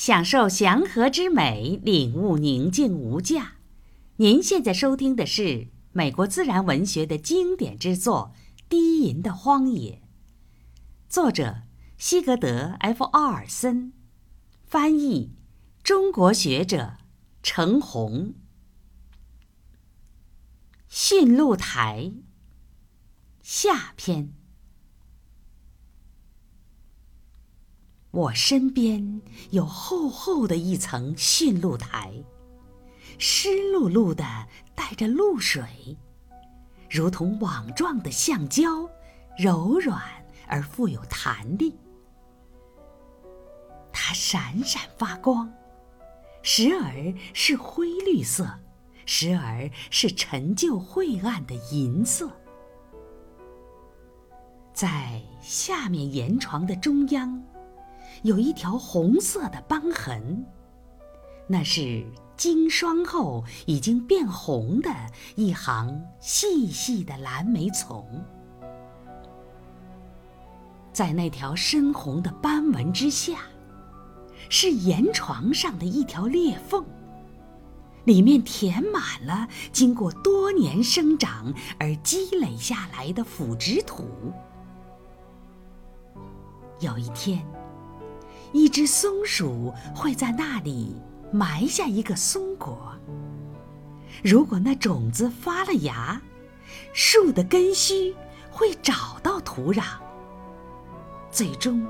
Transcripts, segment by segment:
享受祥和之美，领悟宁静无价。您现在收听的是美国自然文学的经典之作《低吟的荒野》，作者西格德 ·F· 奥尔森，翻译中国学者程红。驯鹿台下篇。我身边有厚厚的一层驯鹿台，湿漉漉的，带着露水，如同网状的橡胶，柔软而富有弹力。它闪闪发光，时而是灰绿色，时而是陈旧晦暗的银色。在下面岩床的中央。有一条红色的斑痕，那是经霜后已经变红的一行细细的蓝莓丛。在那条深红的斑纹之下，是岩床上的一条裂缝，里面填满了经过多年生长而积累下来的腐殖土。有一天。一只松鼠会在那里埋下一个松果。如果那种子发了芽，树的根须会找到土壤。最终，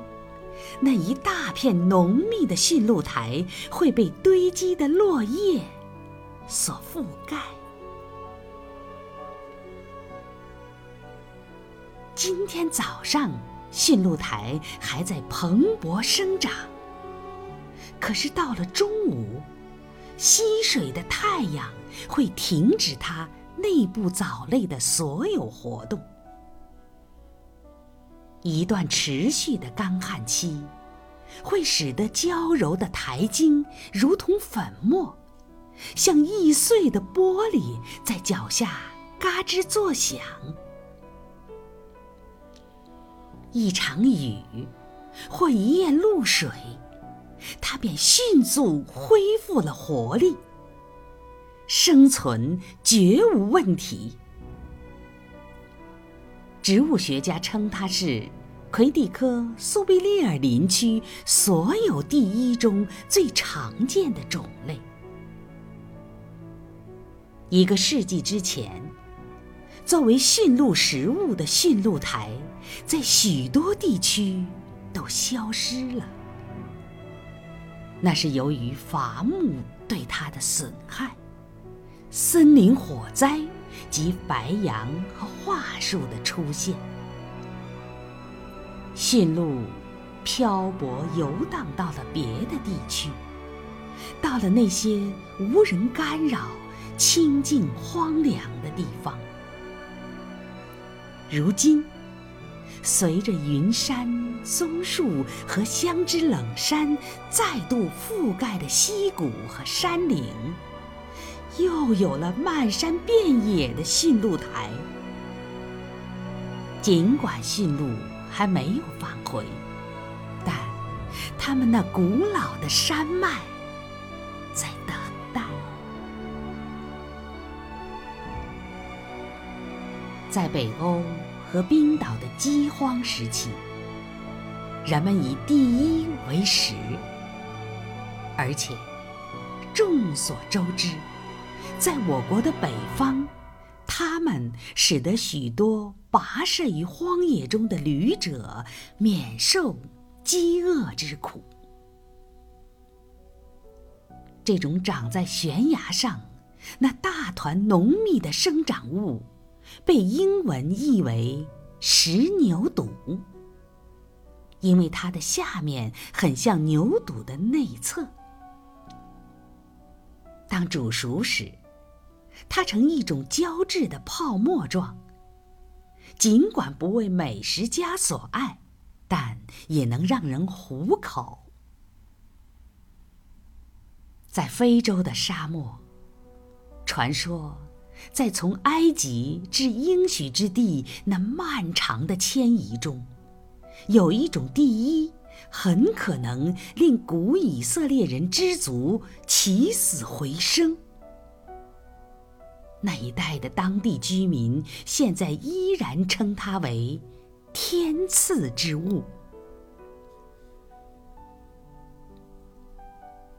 那一大片浓密的驯鹿台会被堆积的落叶所覆盖。今天早上。驯鹿台还在蓬勃生长，可是到了中午，溪水的太阳会停止它内部藻类的所有活动。一段持续的干旱期，会使得娇柔的苔茎如同粉末，像易碎的玻璃，在脚下嘎吱作响。一场雨，或一夜露水，它便迅速恢复了活力，生存绝无问题。植物学家称它是魁地科苏必利尔林区所有第一中最常见的种类。一个世纪之前。作为驯鹿食物的驯鹿台，在许多地区都消失了。那是由于伐木对它的损害、森林火灾及白杨和桦树的出现。驯鹿漂泊游荡到了别的地区，到了那些无人干扰、清静荒凉的地方。如今，随着云山、松树和香知冷山再度覆盖的溪谷和山岭，又有了漫山遍野的驯鹿台。尽管驯鹿还没有返回，但它们那古老的山脉在北欧和冰岛的饥荒时期，人们以第一为食，而且众所周知，在我国的北方，它们使得许多跋涉于荒野中的旅者免受饥饿之苦。这种长在悬崖上那大团浓密的生长物。被英文译为石牛肚，因为它的下面很像牛肚的内侧。当煮熟时，它呈一种胶质的泡沫状。尽管不为美食家所爱，但也能让人糊口。在非洲的沙漠，传说。在从埃及至应许之地那漫长的迁移中，有一种第一很可能令古以色列人知足起死回生。那一带的当地居民现在依然称它为“天赐之物”。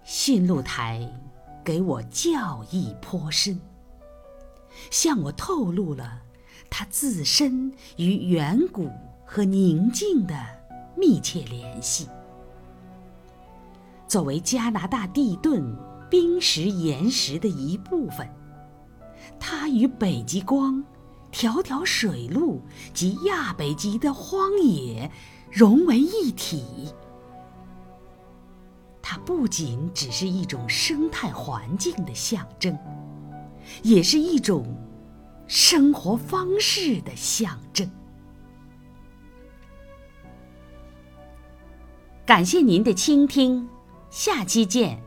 驯鹿台给我教义颇深，向我透露了它自身与远古和宁静的密切联系。作为加拿大地盾冰石岩石的一部分。它与北极光、条条水路及亚北极的荒野融为一体。它不仅只是一种生态环境的象征，也是一种生活方式的象征。感谢您的倾听，下期见。